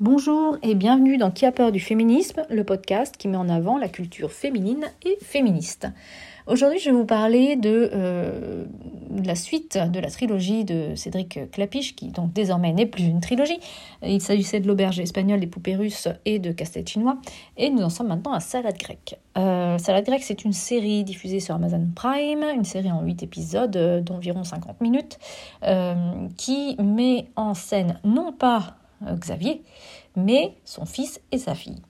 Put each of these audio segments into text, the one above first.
Bonjour et bienvenue dans Qui a peur du féminisme, le podcast qui met en avant la culture féminine et féministe. Aujourd'hui, je vais vous parler de, euh, la suite de la trilogie de Cédric Clapiche, qui donc désormais n'est plus une trilogie. Il s'agissait de l'auberge espagnole, des poupées russes et de casse-tête chinois. Et nous en sommes maintenant à Salade grecque. Euh, Salade grecque, c'est une série diffusée sur Amazon Prime, une série en 8 épisodes euh, d'environ 50 minutes, qui met en scène non pas euh, Xavier, mais son fils et sa fille.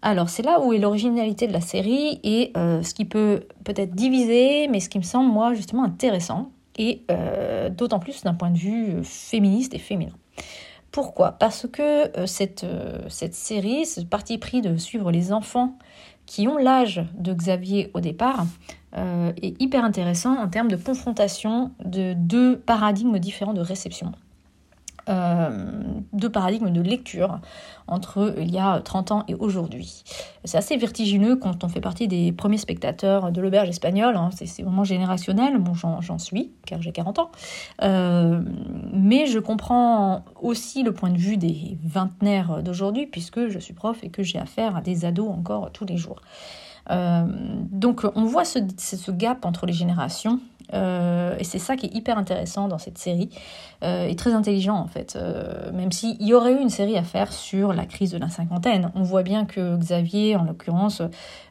Alors c'est là où est l'originalité de la série et euh, ce qui peut peut-être diviser, mais ce qui me semble moi justement intéressant, et euh, d'autant plus d'un point de vue féministe et féminin. Pourquoi? Parce que cette, cette série, ce parti pris de suivre les enfants qui ont l'âge de Xavier au départ, est hyper intéressant en termes de confrontation de deux paradigmes différents de réception. Euh, deux paradigmes de lecture entre il y a 30 ans et aujourd'hui. C'est assez vertigineux quand on fait partie des premiers spectateurs de l'auberge espagnole, hein. c'est vraiment générationnel, bon j'en suis, car j'ai 40 ans, euh, mais je comprends aussi le point de vue des vingtenaires d'aujourd'hui, puisque je suis prof et que j'ai affaire à des ados encore tous les jours. Euh, donc on voit ce, gap entre les générations euh, et c'est ça qui est hyper intéressant dans cette série euh, et très intelligent en fait. Euh, même s'il y aurait eu une série à faire sur la crise de la cinquantaine, on voit bien que Xavier, en l'occurrence,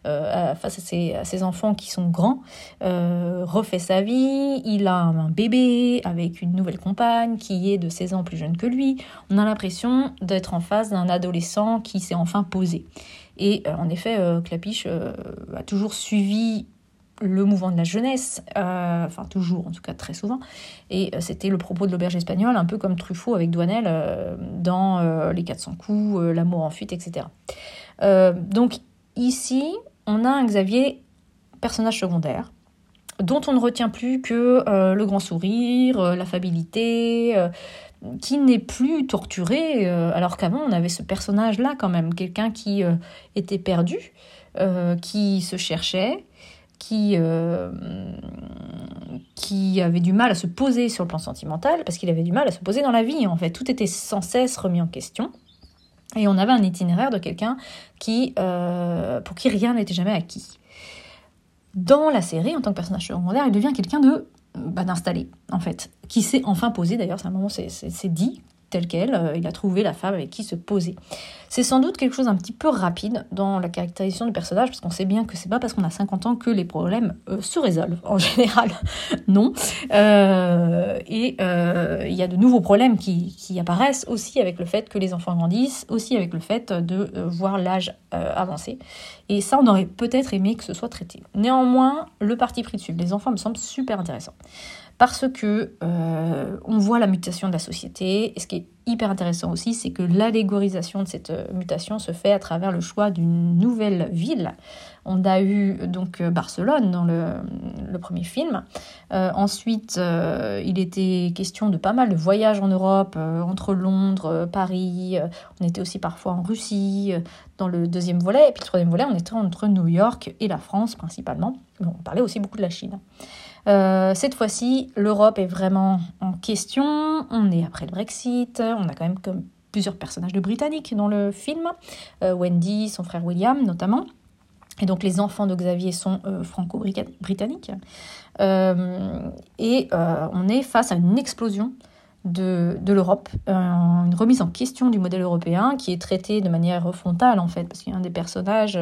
face à ses, à ses, enfants qui sont grands, refait sa vie. Il a un bébé avec une nouvelle compagne qui est de 16 ans plus jeune que lui. On a l'impression d'être en face d'un adolescent qui s'est enfin posé. Et en effet, Clapiche a toujours suivi le mouvement de la jeunesse, euh, enfin toujours, en tout cas très souvent, et euh, c'était le propos de l'auberge espagnole, un peu comme Truffaut avec Douanel euh, dans Les 400 coups, L'amour en fuite, etc. donc ici, on a un Xavier, personnage secondaire, dont on ne retient plus que le grand sourire, l'affabilité, qui n'est plus torturé, alors qu'avant on avait ce personnage-là quand même, quelqu'un qui était perdu, qui se cherchait, qui, euh, qui avait du mal à se poser sur le plan sentimental, parce qu'il avait du mal à se poser dans la vie, en fait. Tout était sans cesse remis en question. Et on avait un itinéraire de quelqu'un qui, euh, pour qui rien n'était jamais acquis. Dans la série, en tant que personnage secondaire, il devient quelqu'un de bah, d'installé, en fait, qui s'est enfin posé, d'ailleurs, c'est un moment, c'est dit, tel quel, euh, il a trouvé la femme avec qui se poser. C'est sans doute quelque chose d'un petit peu rapide dans la caractérisation du personnage, parce qu'on sait bien que c'est pas parce qu'on a 50 ans que les problèmes euh, se résolvent. En général, non. Euh, et il y a de nouveaux problèmes qui, qui, apparaissent aussi avec le fait que les enfants grandissent, aussi avec le fait de voir l'âge avancer. Et ça, on aurait peut-être aimé que ce soit traité. Néanmoins, le parti pris de suivre les enfants me semble super intéressant parce que euh, on voit la mutation de la société. Et ce qui est hyper intéressant aussi, c'est que l'allégorisation de cette euh, mutation se fait à travers le choix d'une nouvelle ville. On a eu donc euh, Barcelone dans le, premier film. ensuite, il était question de pas mal de voyages en Europe, entre Londres, Paris. on était aussi parfois en Russie dans le deuxième volet. Et puis le troisième volet, on était entre New York et la France principalement. on parlait aussi beaucoup de la Chine. Euh, cette fois-ci, l'Europe est vraiment en question. On est après le Brexit. On a quand même plusieurs personnages de Britanniques dans le film. Euh, Wendy, son frère William notamment. Et donc les enfants de Xavier sont euh, franco-britanniques. et on est face à une explosion de, de l'Europe, euh, une remise en question du modèle européen qui est traité de manière frontale en fait, parce qu'il y a un des personnages,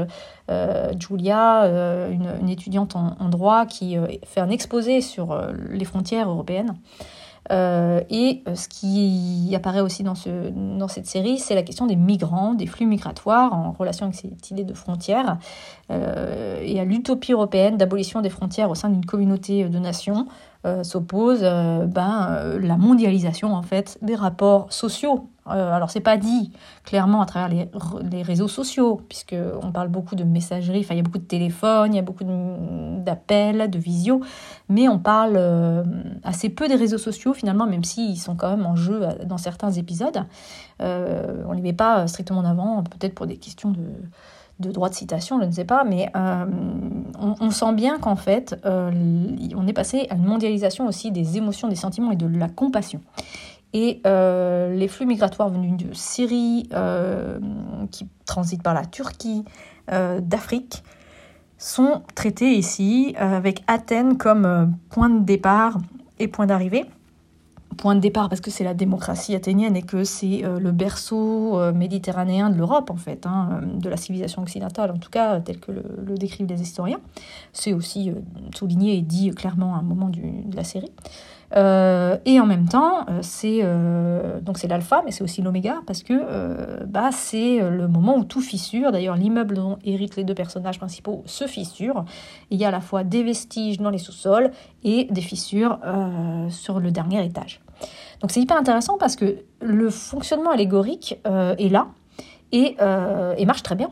euh, Julia, euh, une, étudiante en, droit, qui fait un exposé sur les frontières européennes. et ce qui apparaît aussi dans, dans cette série, c'est la question des migrants, des flux migratoires en relation avec cette idée de frontières et à l'utopie européenne d'abolition des frontières au sein d'une communauté de nations euh, s'oppose euh, ben, euh, la mondialisation en fait des rapports sociaux. alors c'est pas dit clairement à travers les, les réseaux sociaux, puisque on parle beaucoup de messagerie, enfin il y a beaucoup de téléphones, il y a beaucoup d'appels, de, visio, mais on parle assez peu des réseaux sociaux finalement, même s'ils sont quand même en jeu dans certains épisodes. on les met pas strictement en avant, peut-être pour des questions de de droit de citation, je ne sais pas, mais euh, on, sent bien qu'en fait, euh, on est passé à une mondialisation aussi des émotions, des sentiments et de la compassion. Et les flux migratoires venus de Syrie, qui transitent par la Turquie, d'Afrique, sont traités ici avec Athènes comme point de départ et point d'arrivée point de départ parce que c'est la démocratie athénienne et que c'est euh, le berceau euh, méditerranéen de l'Europe en fait, hein, euh, de la civilisation occidentale en tout cas tel que le, décrivent les historiens. C'est aussi souligné et dit clairement à un moment de la série. et en même temps, c'est l'alpha, mais c'est aussi l'oméga parce que bah, c'est le moment où tout fissure. D'ailleurs, l'immeuble dont héritent les deux personnages principaux se fissure. Il y a à la fois des vestiges dans les sous-sols et des fissures sur le dernier étage. Donc c'est hyper intéressant parce que le fonctionnement allégorique euh, est là euh, et, marche très bien.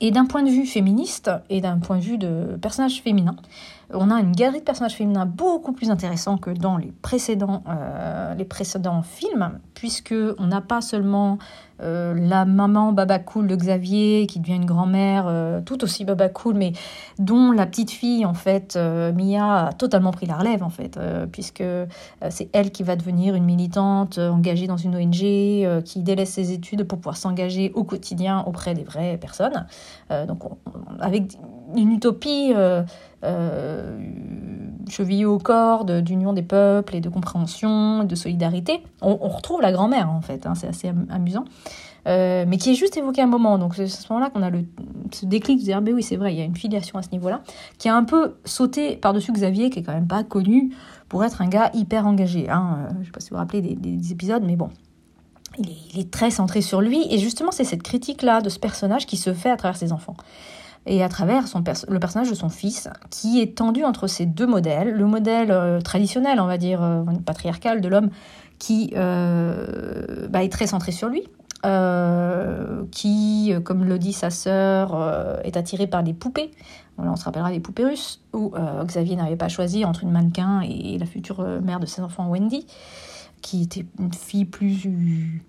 Et d'un point de vue féministe et d'un point de vue de personnage féminin, on a une galerie de personnages féminins beaucoup plus intéressant que dans les précédents, euh, les précédents films, puisque on n'a pas seulement euh, la maman baba cool de Xavier qui devient une grand-mère euh, tout aussi baba cool, mais dont la petite fille en fait Mia a totalement pris la relève en fait, puisque c'est elle qui va devenir une militante engagée dans une ONG qui délaisse ses études pour pouvoir s'engager au quotidien auprès des vraies personnes. donc avec une utopie euh, chevillé au corps d'union des peuples et de compréhension, de solidarité. On, retrouve la grand-mère en fait, hein, c'est assez amusant. Euh, mais qui est juste évoqué un moment. Donc c'est à ce moment-là qu'on a le, ce déclic de dire, oui, c'est vrai, il y a une filiation à ce niveau-là, qui a un peu sauté par-dessus Xavier, qui est quand même pas connu pour être un gars hyper engagé. Hein. Euh, je sais pas si vous vous rappelez des, épisodes, mais bon. Il est, il est, très centré sur lui, et justement, c'est cette critique-là de ce personnage qui se fait à travers ses enfants et à travers le personnage de son fils, qui est tendu entre ces deux modèles. Le modèle euh, traditionnel, on va dire, euh, patriarcal de l'homme, qui euh, bah, est très centré sur lui, qui, comme le dit sa sœur, est attiré par des poupées. on se rappellera des poupées russes, où Xavier n'avait pas choisi entre une mannequin et la future mère de ses enfants, Wendy, qui était une fille plus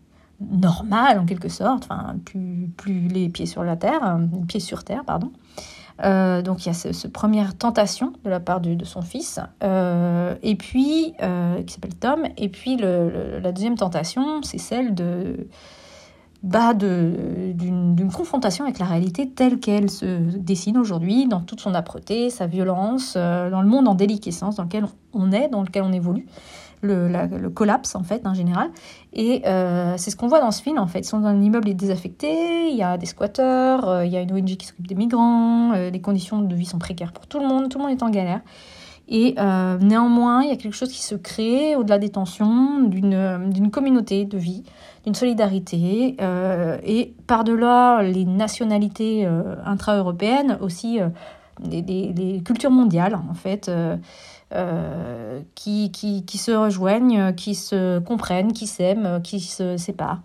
normal en quelque sorte, enfin plus, plus les pieds sur la terre, euh, pieds sur terre, pardon. Euh, donc il y a cette première tentation de la part de, son fils, euh, et puis qui s'appelle Tom, et puis la deuxième tentation, c'est celle de bah d'une confrontation avec la réalité telle qu'elle se dessine aujourd'hui, dans toute son âpreté, sa violence, dans le monde en déliquescence dans lequel on est, dans lequel on évolue le, collapse en fait en général. Et euh, c'est ce qu'on voit dans ce film en fait. Ils sont dans un immeuble désaffecté, il y a des squatteurs, euh, il y a une ONG qui s'occupe des migrants, euh, les conditions de vie sont précaires pour tout le monde, tout le monde est en galère. Et néanmoins, il y a quelque chose qui se crée au-delà des tensions, d'une communauté de vie, d'une solidarité, et par-delà les nationalités intra-européennes, aussi les, cultures mondiales en fait. Euh, qui, qui, qui, se rejoignent, qui se comprennent, qui s'aiment, qui se séparent.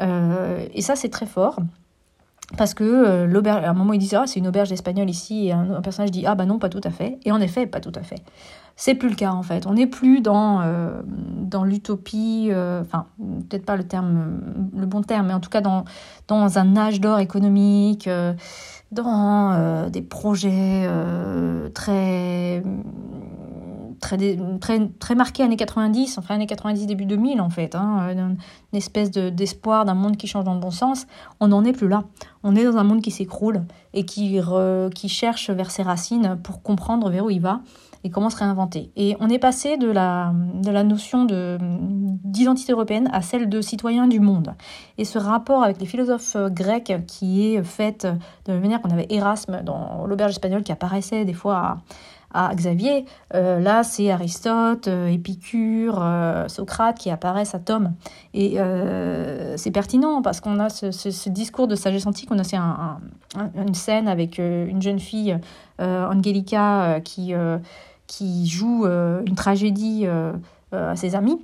Euh, et ça, c'est très fort. Parce que euh, l'auberge, à un moment, il disent Ah, c'est une auberge espagnole ici, et un, personnage dit Ah, bah non, pas tout à fait. Et en effet, pas tout à fait. C'est plus le cas, en fait. On n'est plus dans, dans l'utopie, enfin, peut-être pas le terme, le bon terme, mais en tout cas dans, dans un âge d'or économique, dans des projets très très, très, marqué années 90, enfin années 90, début 2000 en fait, hein, euh, une espèce d'espoir d'un monde qui change dans le bon sens, on n'en est plus là. On est dans un monde qui s'écroule et qui, cherche vers ses racines pour comprendre vers où il va et comment se réinventer. Et on est passé de la, notion d'identité européenne à celle de citoyen du monde. Et ce rapport avec les philosophes grecs qui est fait de la manière qu'on avait Erasme dans l'auberge espagnole qui apparaissait des fois à à Xavier. Euh, là, c'est Aristote, euh, Épicure, euh, Socrate qui apparaissent à Tom. Et c'est pertinent parce qu'on a ce, discours de sagesse antique. On a aussi une scène avec une jeune fille, Angelica, qui, joue une tragédie à ses amis,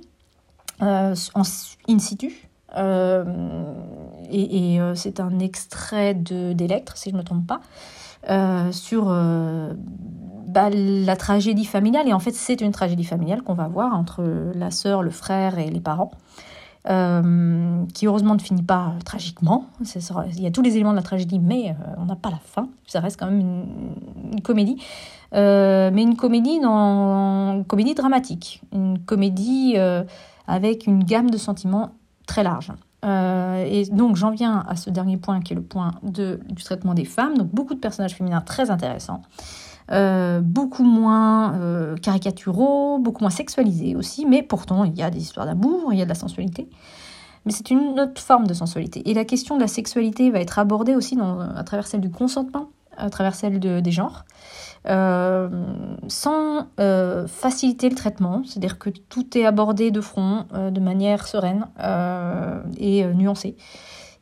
en in situ. et, c'est un extrait d'Electre, si je ne me trompe pas, sur bah, la tragédie familiale, et en fait c'est une tragédie familiale qu'on va voir entre la sœur, le frère et les parents, euh, qui heureusement ne finit pas tragiquement. Il y a tous les éléments de la tragédie, mais euh, on n'a pas la fin. Ça reste quand même une, comédie. Euh, mais une comédie, dans, comédie dramatique, une comédie avec une gamme de sentiments très large. Euh, et donc j'en viens à ce dernier point qui est le point de, du traitement des femmes. Donc beaucoup de personnages féminins très intéressants. Euh, beaucoup moins euh, caricaturaux, beaucoup moins sexualisés aussi, mais pourtant il y a des histoires d'amour, il y a de la sensualité. Mais c'est une autre forme de sensualité. Et la question de la sexualité va être abordée aussi à travers celle du consentement, à travers celle de, des genres. Euh, sans faciliter le traitement, c'est-à-dire que tout est abordé de front, de manière sereine et nuancée.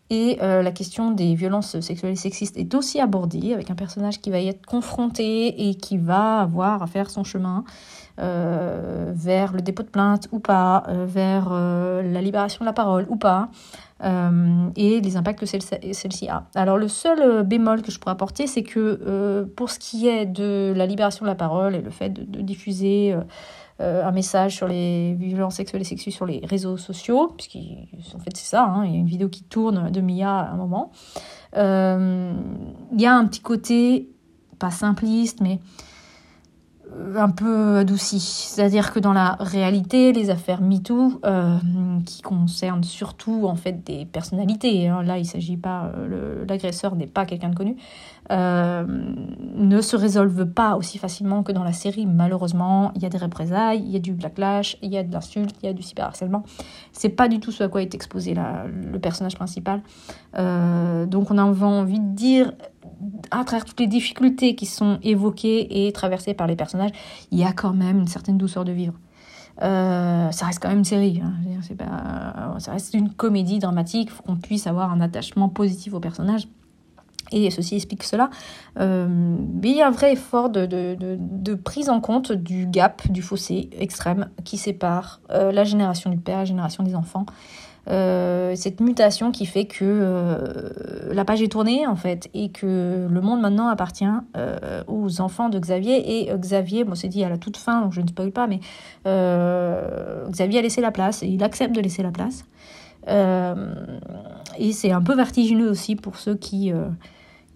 Et la question des violences sexuelles et sexistes est aussi abordée avec un personnage qui va y être confronté et qui va avoir à faire son chemin vers le dépôt de plainte ou pas, vers la libération de la parole ou pas, euh, et les impacts que celle-ci a. Alors le seul euh, bémol que je pourrais apporter, c'est que euh, pour ce qui est de la libération de la parole et le fait de, diffuser un message sur les violences sexuelles et sexuelles sur les réseaux sociaux, puisqu'en fait c'est ça, hein, il y a une vidéo qui tourne de Mia à un moment, il y a un petit côté, pas simpliste, mais un peu adouci. C'est-à-dire que dans la réalité, les affaires MeToo, euh, qui concernent surtout en fait des personnalités, hein, là il s'agit pas, euh, l'agresseur n'est pas quelqu'un de connu, euh, ne se résolvent pas aussi facilement que dans la série. Malheureusement, il y a des représailles, il y a du backlash, il y a de l'insulte, il y a du cyberharcèlement. C'est pas du tout ce à quoi est exposé le personnage principal. donc on a envie de dire à travers toutes les difficultés qui sont évoquées et traversées par les personnages, il y a quand même une certaine douceur de vivre. Euh, ça reste quand même une série, hein. pas, ça reste une comédie dramatique, il faut qu'on puisse avoir un attachement positif aux personnages. Et ceci explique cela. Euh, mais il y a un vrai effort de, de, de, prise en compte du gap, du fossé extrême qui sépare euh, la génération du père, la génération des enfants. Euh, cette mutation qui fait que euh, la page est tournée en fait et que le monde maintenant appartient euh, aux enfants de Xavier. Et Xavier, bon c'est dit à la toute fin donc je ne spoil pas mais Xavier a laissé la place et il accepte de laisser la place. Et c'est un peu vertigineux aussi pour ceux qui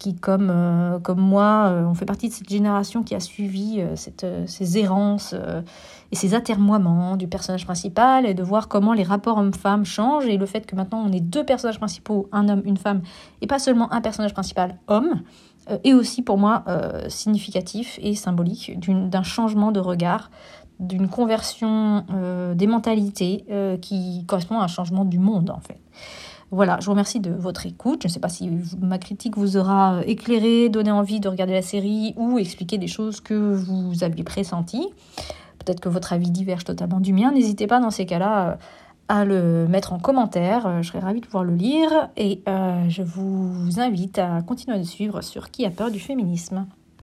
qui, comme, euh, moi, euh, on fait partie de cette génération qui a suivi euh, ces errances et ces atermoiements du personnage principal et de voir comment les rapports hommes-femmes changent et le fait que maintenant on ait deux personnages principaux, un homme, une femme, et pas seulement un personnage principal homme, est aussi pour moi significatif et symbolique d'un changement de regard, d'une conversion des mentalités qui correspond à un changement du monde en fait. Voilà, je vous remercie de votre écoute. Je ne sais pas si ma critique vous aura éclairé, donné envie de regarder la série ou expliqué des choses que vous aviez pressenties. Peut-être que votre avis diverge totalement du mien. N'hésitez pas dans ces cas-là euh, à le mettre en commentaire. Euh, je serais ravie de pouvoir le lire et euh, je vous invite à continuer à suivre sur Qui a peur du féminisme.